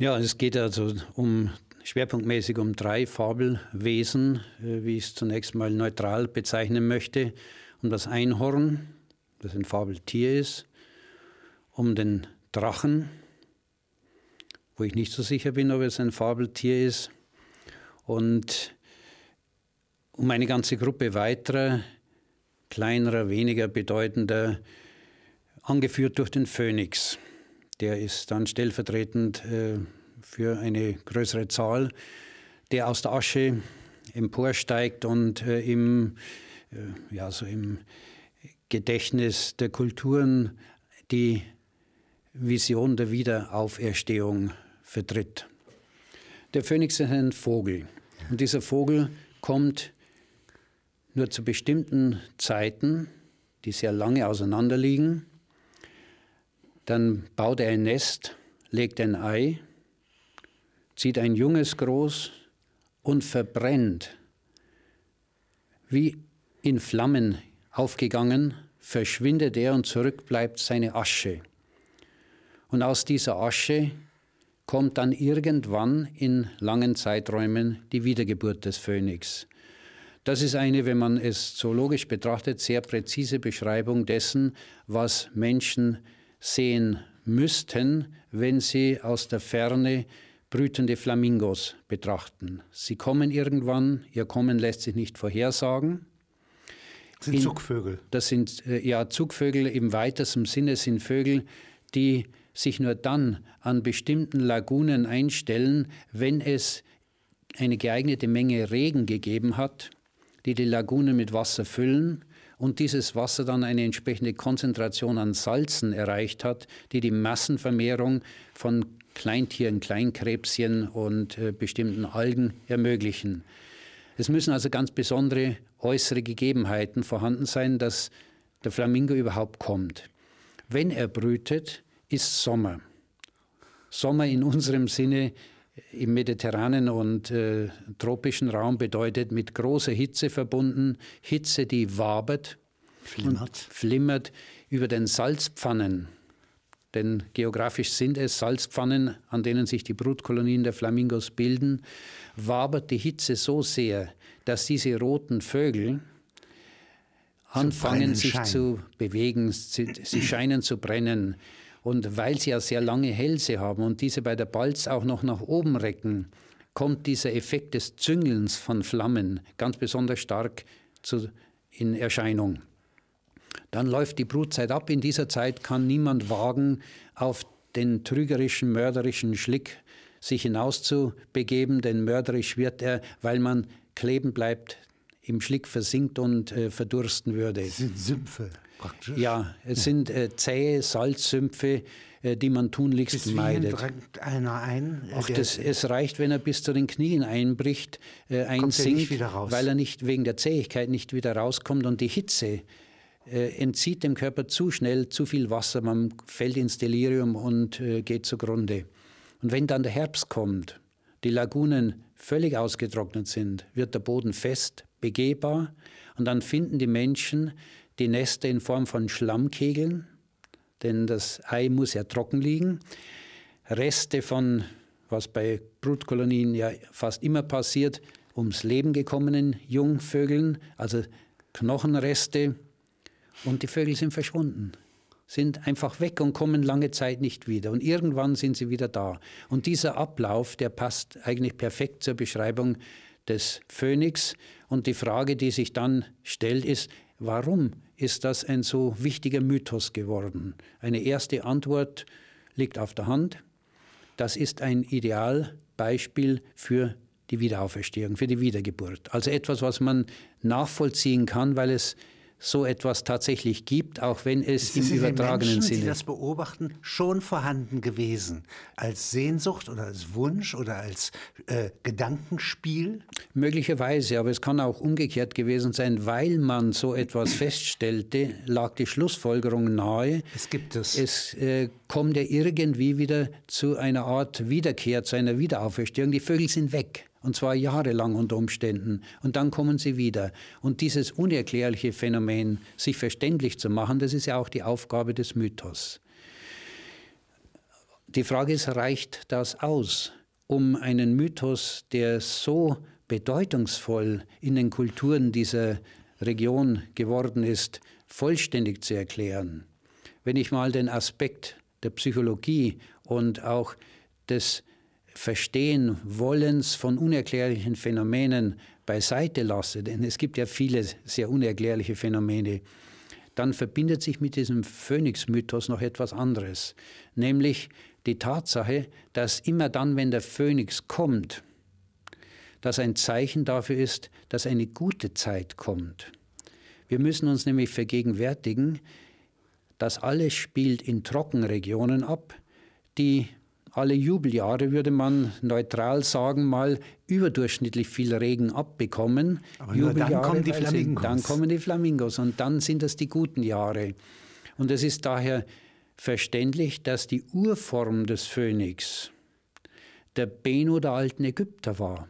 Ja, es geht also um schwerpunktmäßig um drei Fabelwesen, äh, wie ich es zunächst mal neutral bezeichnen möchte. Um das Einhorn, das ein Fabeltier ist, um den Drachen, wo ich nicht so sicher bin, ob es ein Fabeltier ist, und um eine ganze Gruppe weiterer, kleinerer, weniger bedeutender, angeführt durch den Phönix. Der ist dann stellvertretend äh, für eine größere Zahl, der aus der Asche emporsteigt und äh, im, äh, ja, so im Gedächtnis der Kulturen die Vision der Wiederauferstehung vertritt. Der Phönix ist ein Vogel und dieser Vogel kommt nur zu bestimmten Zeiten, die sehr lange auseinander liegen. Dann baut er ein Nest, legt ein Ei zieht ein Junges groß und verbrennt. Wie in Flammen aufgegangen, verschwindet er und zurück bleibt seine Asche. Und aus dieser Asche kommt dann irgendwann in langen Zeiträumen die Wiedergeburt des Phönix. Das ist eine, wenn man es zoologisch betrachtet, sehr präzise Beschreibung dessen, was Menschen sehen müssten, wenn sie aus der Ferne brütende Flamingos betrachten. Sie kommen irgendwann, ihr Kommen lässt sich nicht vorhersagen. Das sind In, Zugvögel. Das sind äh, ja Zugvögel im weitesten Sinne sind Vögel, die sich nur dann an bestimmten Lagunen einstellen, wenn es eine geeignete Menge Regen gegeben hat, die die Lagune mit Wasser füllen und dieses Wasser dann eine entsprechende Konzentration an Salzen erreicht hat, die die Massenvermehrung von Kleintieren, Kleinkrebschen und äh, bestimmten Algen ermöglichen. Es müssen also ganz besondere äußere Gegebenheiten vorhanden sein, dass der Flamingo überhaupt kommt. Wenn er brütet, ist Sommer. Sommer in unserem Sinne im mediterranen und äh, tropischen Raum bedeutet mit großer Hitze verbunden, Hitze, die wabert, flimmert, flimmert über den Salzpfannen denn geografisch sind es Salzpfannen, an denen sich die Brutkolonien der Flamingos bilden, wabert die Hitze so sehr, dass diese roten Vögel anfangen sich scheinen. zu bewegen, sie, sie scheinen zu brennen. Und weil sie ja sehr lange Hälse haben und diese bei der Balz auch noch nach oben recken, kommt dieser Effekt des Züngelns von Flammen ganz besonders stark zu, in Erscheinung. Dann läuft die Brutzeit ab. In dieser Zeit kann niemand wagen, auf den trügerischen, mörderischen Schlick sich hinauszubegeben, denn mörderisch wird er, weil man kleben bleibt, im Schlick versinkt und äh, verdursten würde. Das sind Sümpfe praktisch. Ja, es ja. sind äh, zähe Salzsümpfe, äh, die man tunlichst bis meidet. drängt einer ein? Äh, Ach, das, es reicht, wenn er bis zu den Knien einbricht, äh, einsinkt, weil er nicht wegen der Zähigkeit nicht wieder rauskommt und die Hitze äh, entzieht dem Körper zu schnell zu viel Wasser, man fällt ins Delirium und äh, geht zugrunde. Und wenn dann der Herbst kommt, die Lagunen völlig ausgetrocknet sind, wird der Boden fest, begehbar und dann finden die Menschen die Nester in Form von Schlammkegeln, denn das Ei muss ja trocken liegen. Reste von, was bei Brutkolonien ja fast immer passiert, ums Leben gekommenen Jungvögeln, also Knochenreste, und die Vögel sind verschwunden, sind einfach weg und kommen lange Zeit nicht wieder. Und irgendwann sind sie wieder da. Und dieser Ablauf, der passt eigentlich perfekt zur Beschreibung des Phönix. Und die Frage, die sich dann stellt, ist, warum ist das ein so wichtiger Mythos geworden? Eine erste Antwort liegt auf der Hand. Das ist ein Idealbeispiel für die Wiederauferstehung, für die Wiedergeburt. Also etwas, was man nachvollziehen kann, weil es so etwas tatsächlich gibt, auch wenn es im übertragenen Menschen, Sinne. Die das beobachten, schon vorhanden gewesen als Sehnsucht oder als Wunsch oder als äh, Gedankenspiel? Möglicherweise, aber es kann auch umgekehrt gewesen sein, weil man so etwas feststellte, lag die Schlussfolgerung nahe. Es gibt es. Es äh, kommt ja irgendwie wieder zu einer Art Wiederkehr, zu einer Wiederauferstehung. Die Vögel sind weg und zwar jahrelang unter Umständen. Und dann kommen sie wieder. Und dieses unerklärliche Phänomen, sich verständlich zu machen, das ist ja auch die Aufgabe des Mythos. Die Frage ist, reicht das aus, um einen Mythos, der so bedeutungsvoll in den Kulturen dieser Region geworden ist, vollständig zu erklären? Wenn ich mal den Aspekt der Psychologie und auch des Verstehen Wollens von unerklärlichen Phänomenen beiseite lasse, denn es gibt ja viele sehr unerklärliche Phänomene, dann verbindet sich mit diesem Phönix-Mythos noch etwas anderes, nämlich die Tatsache, dass immer dann, wenn der Phönix kommt, das ein Zeichen dafür ist, dass eine gute Zeit kommt. Wir müssen uns nämlich vergegenwärtigen, das alles spielt in Trockenregionen ab, die alle Jubeljahre, würde man neutral sagen, mal überdurchschnittlich viel Regen abbekommen. Aber nur dann kommen die Flamingos. dann kommen die Flamingos und dann sind das die guten Jahre. Und es ist daher verständlich, dass die Urform des Phönix der Beno der alten Ägypter war.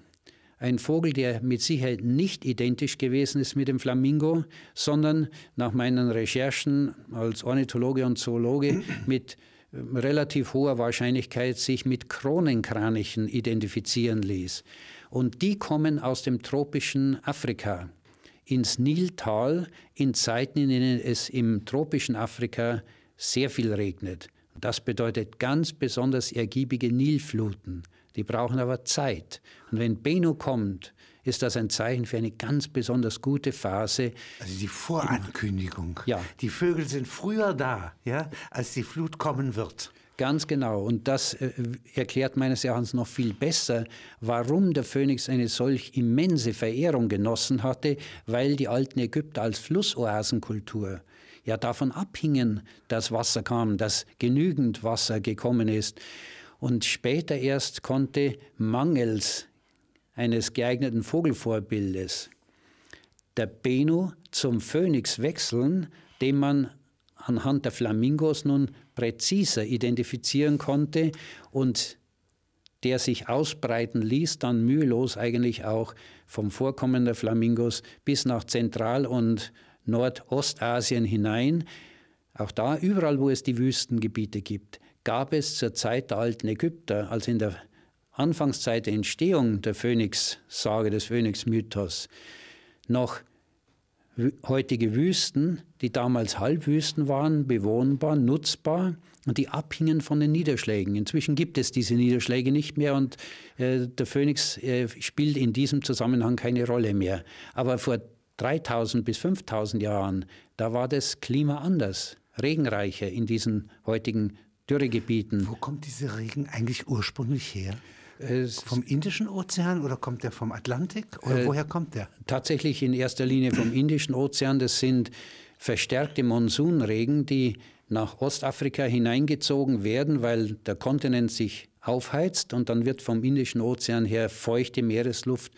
Ein Vogel, der mit Sicherheit nicht identisch gewesen ist mit dem Flamingo, sondern nach meinen Recherchen als Ornithologe und Zoologe mit relativ hoher Wahrscheinlichkeit sich mit Kronenkranichen identifizieren ließ. Und die kommen aus dem tropischen Afrika ins Niltal in Zeiten, in denen es im tropischen Afrika sehr viel regnet. Das bedeutet ganz besonders ergiebige Nilfluten. Die brauchen aber Zeit. Und wenn Beno kommt, ist das ein Zeichen für eine ganz besonders gute Phase. Also die Vorankündigung. Ja. Die Vögel sind früher da, ja, als die Flut kommen wird. Ganz genau. Und das äh, erklärt meines Erachtens noch viel besser, warum der Phönix eine solch immense Verehrung genossen hatte, weil die alten Ägypter als Flussoasenkultur ja davon abhingen, dass Wasser kam, dass genügend Wasser gekommen ist. Und später erst konnte mangels eines geeigneten Vogelvorbildes der Beno zum Phönix wechseln, den man anhand der Flamingos nun präziser identifizieren konnte und der sich ausbreiten ließ, dann mühelos eigentlich auch vom Vorkommen der Flamingos bis nach Zentral- und Nordostasien hinein. Auch da, überall wo es die Wüstengebiete gibt, gab es zur Zeit der alten Ägypter, also in der Anfangszeit der Entstehung der Phönix-Sage, des Phönix-Mythos, noch heutige Wüsten, die damals Halbwüsten waren, bewohnbar, nutzbar und die abhingen von den Niederschlägen. Inzwischen gibt es diese Niederschläge nicht mehr und äh, der Phönix äh, spielt in diesem Zusammenhang keine Rolle mehr. Aber vor 3000 bis 5000 Jahren, da war das Klima anders, regenreicher in diesen heutigen Dürregebieten. Wo kommt dieser Regen eigentlich ursprünglich her? Es vom Indischen Ozean oder kommt der vom Atlantik? Oder äh, woher kommt der? Tatsächlich in erster Linie vom Indischen Ozean. Das sind verstärkte Monsunregen, die nach Ostafrika hineingezogen werden, weil der Kontinent sich aufheizt und dann wird vom Indischen Ozean her feuchte Meeresluft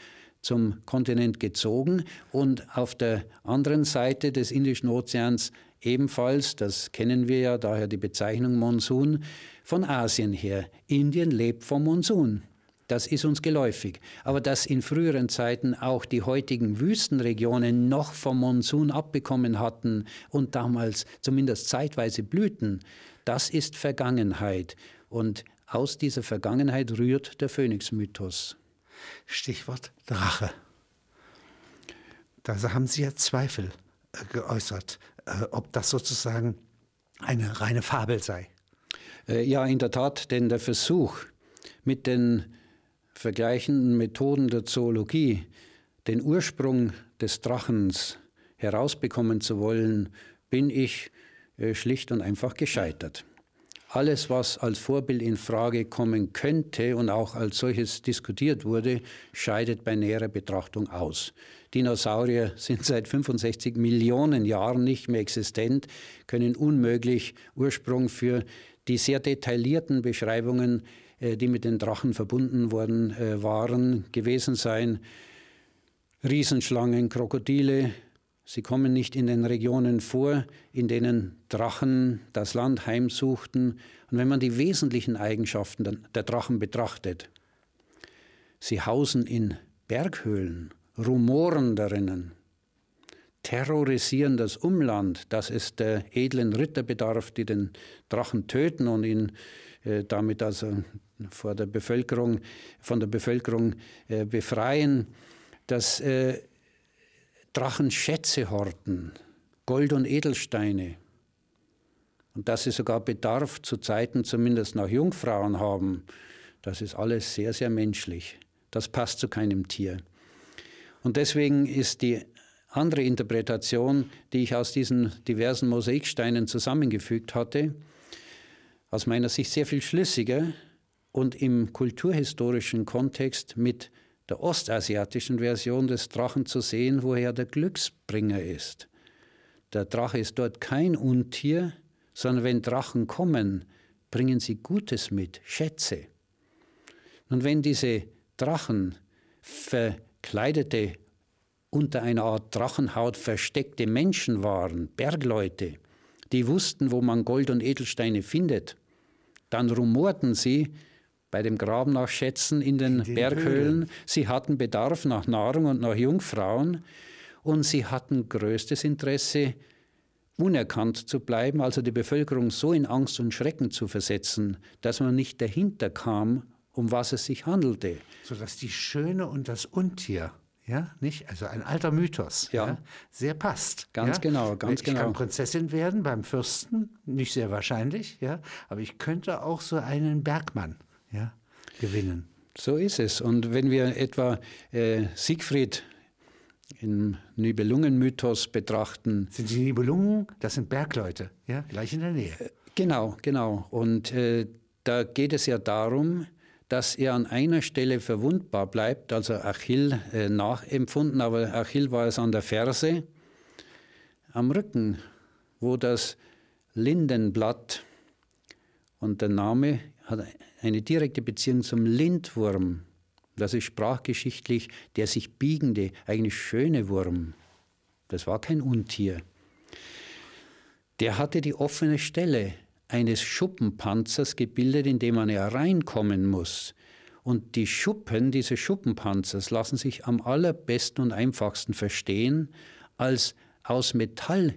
zum Kontinent gezogen und auf der anderen Seite des Indischen Ozeans ebenfalls, das kennen wir ja, daher die Bezeichnung Monsun, von Asien her. Indien lebt vom Monsun. Das ist uns geläufig. Aber dass in früheren Zeiten auch die heutigen Wüstenregionen noch vom Monsun abbekommen hatten und damals zumindest zeitweise blühten, das ist Vergangenheit. Und aus dieser Vergangenheit rührt der Phönix-Mythos. Stichwort Drache. Da haben Sie ja Zweifel äh, geäußert, äh, ob das sozusagen eine reine Fabel sei. Äh, ja, in der Tat, denn der Versuch, mit den vergleichenden Methoden der Zoologie den Ursprung des Drachens herausbekommen zu wollen, bin ich äh, schlicht und einfach gescheitert. Alles, was als Vorbild in Frage kommen könnte und auch als solches diskutiert wurde, scheidet bei näherer Betrachtung aus. Dinosaurier sind seit 65 Millionen Jahren nicht mehr existent, können unmöglich Ursprung für die sehr detaillierten Beschreibungen, äh, die mit den Drachen verbunden worden äh, waren, gewesen sein. Riesenschlangen, Krokodile, sie kommen nicht in den Regionen vor, in denen Drachen das Land heimsuchten. Und wenn man die wesentlichen Eigenschaften der Drachen betrachtet, sie hausen in Berghöhlen, rumoren darinnen, terrorisieren das Umland, dass es der edlen Ritter bedarf, die den Drachen töten und ihn äh, damit also vor der Bevölkerung, von der Bevölkerung äh, befreien, dass äh, Drachen Schätze horten, Gold und Edelsteine. Und dass sie sogar Bedarf zu Zeiten zumindest nach Jungfrauen haben, das ist alles sehr, sehr menschlich. Das passt zu keinem Tier. Und deswegen ist die andere Interpretation, die ich aus diesen diversen Mosaiksteinen zusammengefügt hatte, aus meiner Sicht sehr viel schlüssiger und im kulturhistorischen Kontext mit der ostasiatischen Version des Drachen zu sehen, woher der Glücksbringer ist. Der Drache ist dort kein Untier, sondern wenn Drachen kommen, bringen sie Gutes mit, Schätze. Und wenn diese Drachen verkleidete, unter einer Art Drachenhaut versteckte Menschen waren, Bergleute, die wussten, wo man Gold und Edelsteine findet, dann rumorten sie, bei dem Graben nach Schätzen in den, in den Berghöhlen. Höhlen. Sie hatten Bedarf nach Nahrung und nach Jungfrauen und sie hatten größtes Interesse, unerkannt zu bleiben, also die Bevölkerung so in Angst und Schrecken zu versetzen, dass man nicht dahinter kam, um was es sich handelte. Sodass die Schöne und das Untier ja, nicht? Also ein alter Mythos, ja, ja sehr passt. Ganz ja? genau, ganz ich genau. Ich kann Prinzessin werden beim Fürsten, nicht sehr wahrscheinlich, ja, aber ich könnte auch so einen Bergmann ja, gewinnen. So ist es. Und wenn wir etwa äh, Siegfried im Nibelungen-Mythos betrachten. Sind die Nibelungen, das sind Bergleute, ja, gleich in der Nähe. Äh, genau, genau. Und äh, da geht es ja darum, dass er an einer Stelle verwundbar bleibt, also Achill äh, nachempfunden, aber Achill war es an der Ferse, am Rücken, wo das Lindenblatt und der Name hat eine direkte Beziehung zum Lindwurm. Das ist sprachgeschichtlich der sich biegende, eigentlich schöne Wurm. Das war kein Untier. Der hatte die offene Stelle eines Schuppenpanzers gebildet, in dem man ja reinkommen muss. Und die Schuppen dieses Schuppenpanzers lassen sich am allerbesten und einfachsten verstehen als aus Metall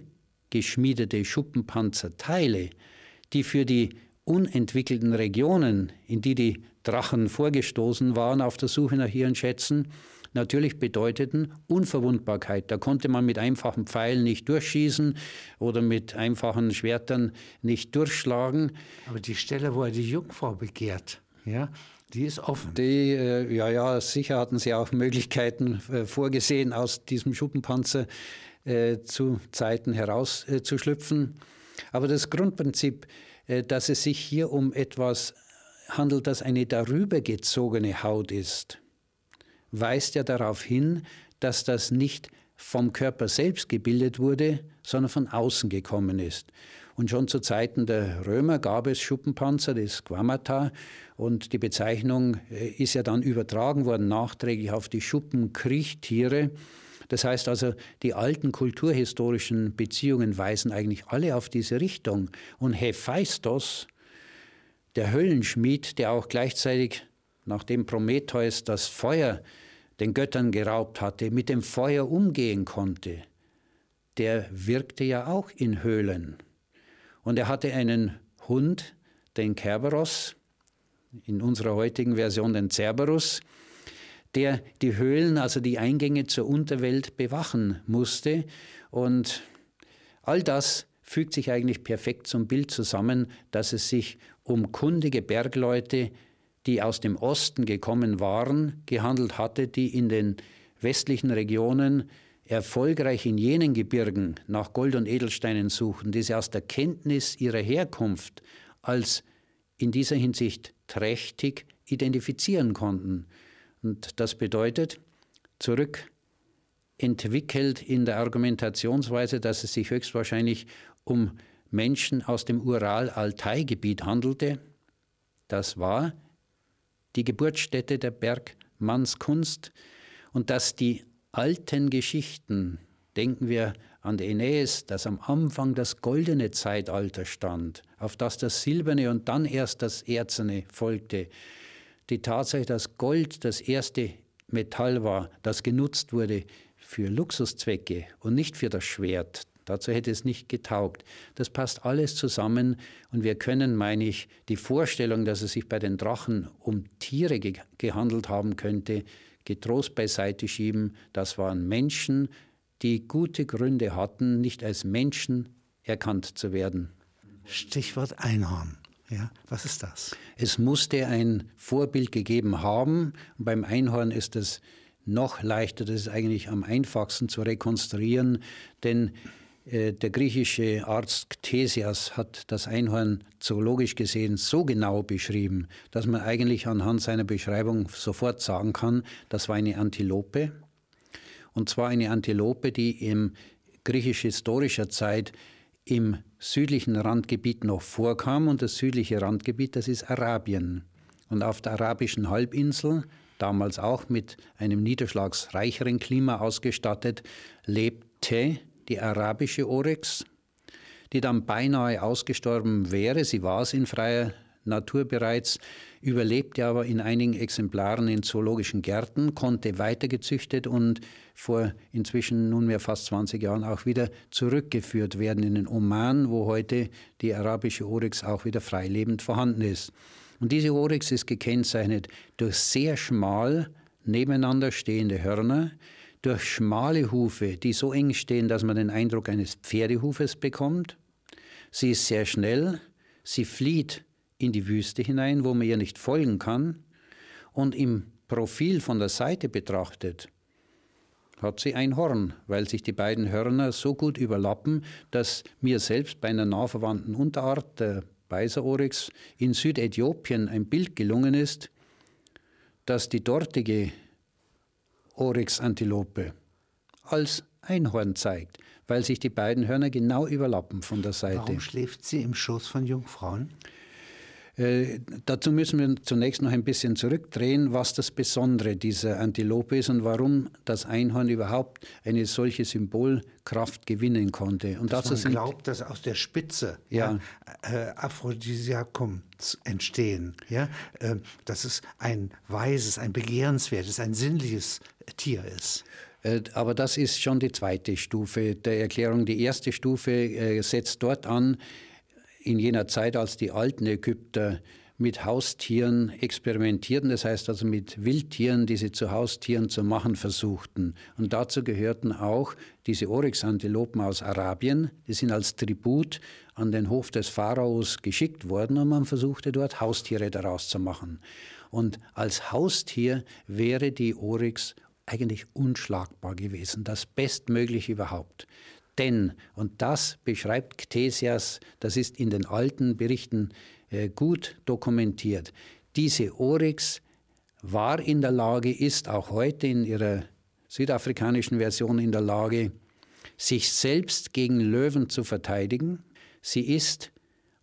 geschmiedete Schuppenpanzerteile, die für die unentwickelten Regionen, in die die Drachen vorgestoßen waren auf der Suche nach ihren Schätzen, natürlich bedeuteten Unverwundbarkeit. Da konnte man mit einfachen Pfeilen nicht durchschießen oder mit einfachen Schwertern nicht durchschlagen. Aber die Stelle, wo er die Jungfrau begehrt, ja, die ist offen. Die, äh, ja, ja, sicher hatten sie auch Möglichkeiten äh, vorgesehen, aus diesem Schuppenpanzer äh, zu Zeiten herauszuschlüpfen. Aber das Grundprinzip äh, dass es sich hier um etwas handelt, das eine darüber gezogene Haut ist, weist ja darauf hin, dass das nicht vom Körper selbst gebildet wurde, sondern von außen gekommen ist. Und schon zu Zeiten der Römer gab es Schuppenpanzer, das Squamata, und die Bezeichnung äh, ist ja dann übertragen worden nachträglich auf die Schuppenkriechtiere. Das heißt also, die alten kulturhistorischen Beziehungen weisen eigentlich alle auf diese Richtung. Und Hephaistos, der Höllenschmied, der auch gleichzeitig, nachdem Prometheus das Feuer den Göttern geraubt hatte, mit dem Feuer umgehen konnte, der wirkte ja auch in Höhlen. Und er hatte einen Hund, den Kerberos, in unserer heutigen Version den Cerberus, der die Höhlen, also die Eingänge zur Unterwelt bewachen musste. Und all das fügt sich eigentlich perfekt zum Bild zusammen, dass es sich um kundige Bergleute, die aus dem Osten gekommen waren, gehandelt hatte, die in den westlichen Regionen erfolgreich in jenen Gebirgen nach Gold und Edelsteinen suchten, die sie aus der Kenntnis ihrer Herkunft als in dieser Hinsicht trächtig identifizieren konnten. Und das bedeutet, zurückentwickelt in der Argumentationsweise, dass es sich höchstwahrscheinlich um Menschen aus dem Ural-Altai-Gebiet handelte. Das war die Geburtsstätte der Bergmannskunst und dass die alten Geschichten, denken wir an die Aeneis, dass am Anfang das goldene Zeitalter stand, auf das das silberne und dann erst das erzene folgte, die Tatsache, dass Gold das erste Metall war, das genutzt wurde für Luxuszwecke und nicht für das Schwert, Dazu hätte es nicht getaugt. Das passt alles zusammen und wir können, meine ich, die Vorstellung, dass es sich bei den Drachen um Tiere ge gehandelt haben könnte, getrost beiseite schieben. Das waren Menschen, die gute Gründe hatten, nicht als Menschen erkannt zu werden. Stichwort Einhorn. Ja, was ist das? Es musste ein Vorbild gegeben haben. Und beim Einhorn ist es noch leichter, das ist eigentlich am einfachsten zu rekonstruieren, denn äh, der griechische Arzt Ctesias hat das Einhorn zoologisch gesehen so genau beschrieben, dass man eigentlich anhand seiner Beschreibung sofort sagen kann, das war eine Antilope. Und zwar eine Antilope, die im griechisch-historischer Zeit im südlichen Randgebiet noch vorkam. Und das südliche Randgebiet, das ist Arabien. Und auf der arabischen Halbinsel, damals auch mit einem niederschlagsreicheren Klima ausgestattet, lebte die arabische Oryx, die dann beinahe ausgestorben wäre. Sie war es in freier Natur bereits, überlebte aber in einigen Exemplaren in zoologischen Gärten, konnte weitergezüchtet und vor inzwischen nunmehr fast 20 Jahren auch wieder zurückgeführt werden in den Oman, wo heute die arabische Oryx auch wieder freilebend vorhanden ist. Und diese Oryx ist gekennzeichnet durch sehr schmal nebeneinander stehende Hörner, durch schmale Hufe, die so eng stehen, dass man den Eindruck eines Pferdehufes bekommt. Sie ist sehr schnell, sie flieht in die Wüste hinein, wo man ihr nicht folgen kann. Und im Profil von der Seite betrachtet hat sie ein Horn, weil sich die beiden Hörner so gut überlappen, dass mir selbst bei einer nahverwandten Unterart, der Beiseroryx, in Südäthiopien ein Bild gelungen ist, dass die dortige Oryx-Antilope als Einhorn zeigt, weil sich die beiden Hörner genau überlappen von der Seite. Warum schläft sie im Schoß von Jungfrauen? Äh, dazu müssen wir zunächst noch ein bisschen zurückdrehen, was das Besondere dieser Antilope ist und warum das Einhorn überhaupt eine solche Symbolkraft gewinnen konnte. Und dass dazu man sind, glaubt, dass aus der Spitze ja. ja äh, Aphrodisiakum entstehen. Ja? Äh, dass es ein weises, ein begehrenswertes, ein sinnliches Tier ist. Äh, aber das ist schon die zweite Stufe der Erklärung. Die erste Stufe äh, setzt dort an, in jener Zeit, als die alten Ägypter mit Haustieren experimentierten, das heißt also mit Wildtieren, die sie zu Haustieren zu machen versuchten. Und dazu gehörten auch diese Oryx-Antilopen aus Arabien, die sind als Tribut an den Hof des Pharaos geschickt worden und man versuchte dort Haustiere daraus zu machen. Und als Haustier wäre die Oryx eigentlich unschlagbar gewesen, das Bestmögliche überhaupt. Denn, und das beschreibt Ctesias, das ist in den alten Berichten äh, gut dokumentiert, diese Oryx war in der Lage, ist auch heute in ihrer südafrikanischen Version in der Lage, sich selbst gegen Löwen zu verteidigen. Sie ist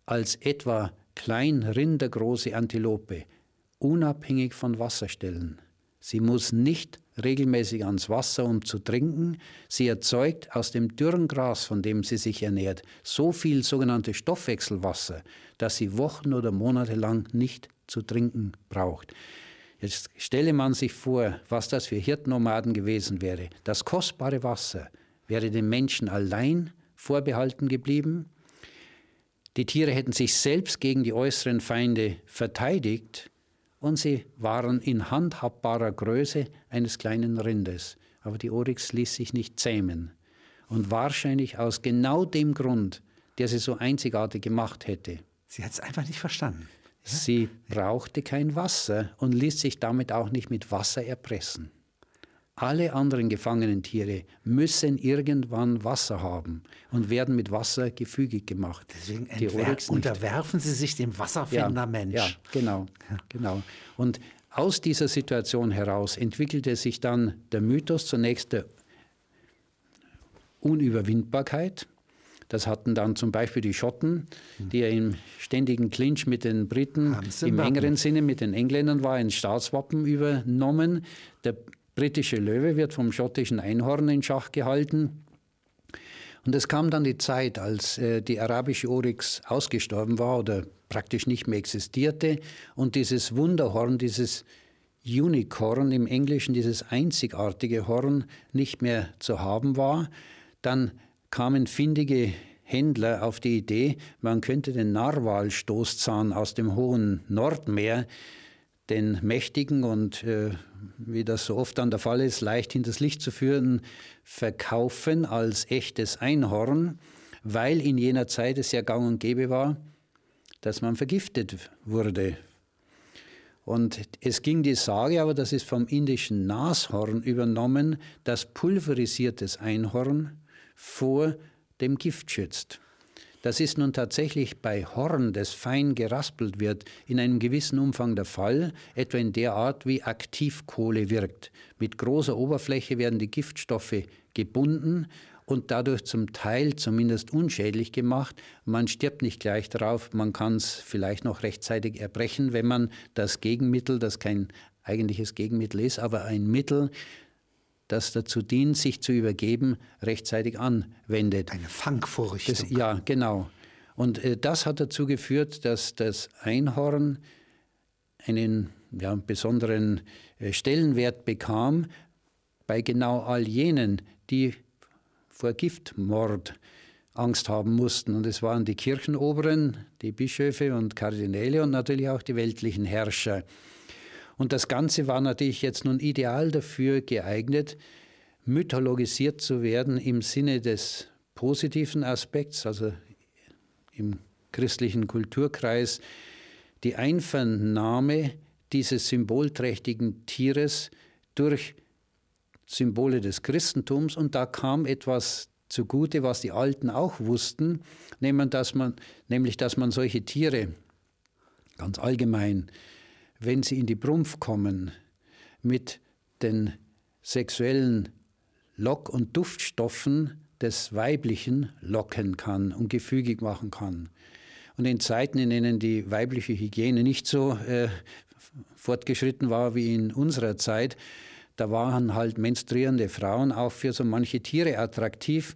als etwa klein rindergroße Antilope unabhängig von Wasserstellen. Sie muss nicht regelmäßig ans Wasser, um zu trinken. Sie erzeugt aus dem dürren Gras, von dem sie sich ernährt, so viel sogenannte Stoffwechselwasser, dass sie Wochen oder Monate lang nicht zu trinken braucht. Jetzt stelle man sich vor, was das für Hirtnomaden gewesen wäre. Das kostbare Wasser wäre den Menschen allein vorbehalten geblieben. Die Tiere hätten sich selbst gegen die äußeren Feinde verteidigt und sie waren in handhabbarer Größe eines kleinen Rindes. Aber die Oryx ließ sich nicht zähmen. Und wahrscheinlich aus genau dem Grund, der sie so einzigartig gemacht hätte. Sie hat es einfach nicht verstanden. Sie brauchte kein Wasser und ließ sich damit auch nicht mit Wasser erpressen. Alle anderen gefangenen Tiere müssen irgendwann Wasser haben und werden mit Wasser gefügig gemacht. Deswegen unterwerfen sie sich dem Wasserfinder ja. Ja, genau, genau. Und aus dieser Situation heraus entwickelte sich dann der Mythos zunächst der Unüberwindbarkeit. Das hatten dann zum Beispiel die Schotten, die ja im ständigen Clinch mit den Briten im engeren Sinne mit den Engländern war, ein Staatswappen übernommen. Der britische Löwe wird vom schottischen Einhorn in Schach gehalten. Und es kam dann die Zeit, als äh, die arabische Oryx ausgestorben war oder praktisch nicht mehr existierte und dieses Wunderhorn, dieses Unicorn im Englischen, dieses einzigartige Horn nicht mehr zu haben war. Dann kamen findige Händler auf die Idee, man könnte den Narwalstoßzahn aus dem hohen Nordmeer den mächtigen und, äh, wie das so oft dann der Fall ist, leicht hinters Licht zu führen, verkaufen als echtes Einhorn, weil in jener Zeit es ja gang und gäbe war, dass man vergiftet wurde. Und es ging die Sage, aber das ist vom indischen Nashorn übernommen, dass pulverisiertes Einhorn vor dem Gift schützt. Das ist nun tatsächlich bei Horn, das fein geraspelt wird, in einem gewissen Umfang der Fall, etwa in der Art, wie Aktivkohle wirkt. Mit großer Oberfläche werden die Giftstoffe gebunden und dadurch zum Teil zumindest unschädlich gemacht. Man stirbt nicht gleich darauf, man kann es vielleicht noch rechtzeitig erbrechen, wenn man das Gegenmittel, das kein eigentliches Gegenmittel ist, aber ein Mittel, das dazu dient, sich zu übergeben, rechtzeitig anwendet. Eine Fangvorrichtung. Das, ja, genau. Und äh, das hat dazu geführt, dass das Einhorn einen ja, besonderen äh, Stellenwert bekam bei genau all jenen, die vor Giftmord Angst haben mussten. Und es waren die Kirchenoberen, die Bischöfe und Kardinäle und natürlich auch die weltlichen Herrscher. Und das Ganze war natürlich jetzt nun ideal dafür geeignet, mythologisiert zu werden im Sinne des positiven Aspekts, also im christlichen Kulturkreis, die Einvernahme dieses symbolträchtigen Tieres durch Symbole des Christentums. Und da kam etwas zugute, was die Alten auch wussten, nämlich dass man, nämlich, dass man solche Tiere ganz allgemein wenn sie in die Brumpf kommen, mit den sexuellen Lock- und Duftstoffen des Weiblichen locken kann und gefügig machen kann. Und in Zeiten, in denen die weibliche Hygiene nicht so äh, fortgeschritten war wie in unserer Zeit, da waren halt menstruierende Frauen auch für so manche Tiere attraktiv,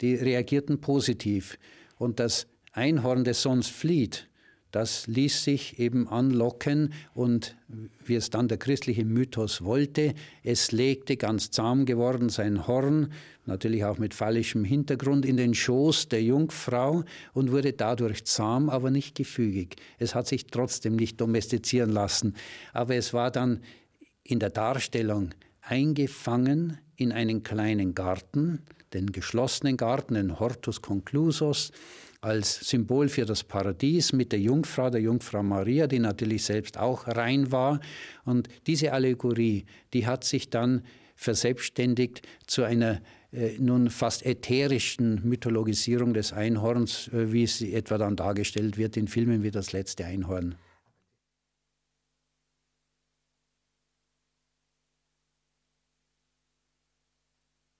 die reagierten positiv. Und das Einhorn, das sonst flieht, das ließ sich eben anlocken und wie es dann der christliche Mythos wollte, es legte ganz zahm geworden sein Horn, natürlich auch mit phallischem Hintergrund, in den Schoß der Jungfrau und wurde dadurch zahm, aber nicht gefügig. Es hat sich trotzdem nicht domestizieren lassen, aber es war dann in der Darstellung eingefangen in einen kleinen Garten, den geschlossenen Garten, den Hortus conclusus, als Symbol für das Paradies mit der Jungfrau, der Jungfrau Maria, die natürlich selbst auch rein war. Und diese Allegorie, die hat sich dann verselbstständigt zu einer äh, nun fast ätherischen Mythologisierung des Einhorns, äh, wie es etwa dann dargestellt wird in Filmen wie Das letzte Einhorn.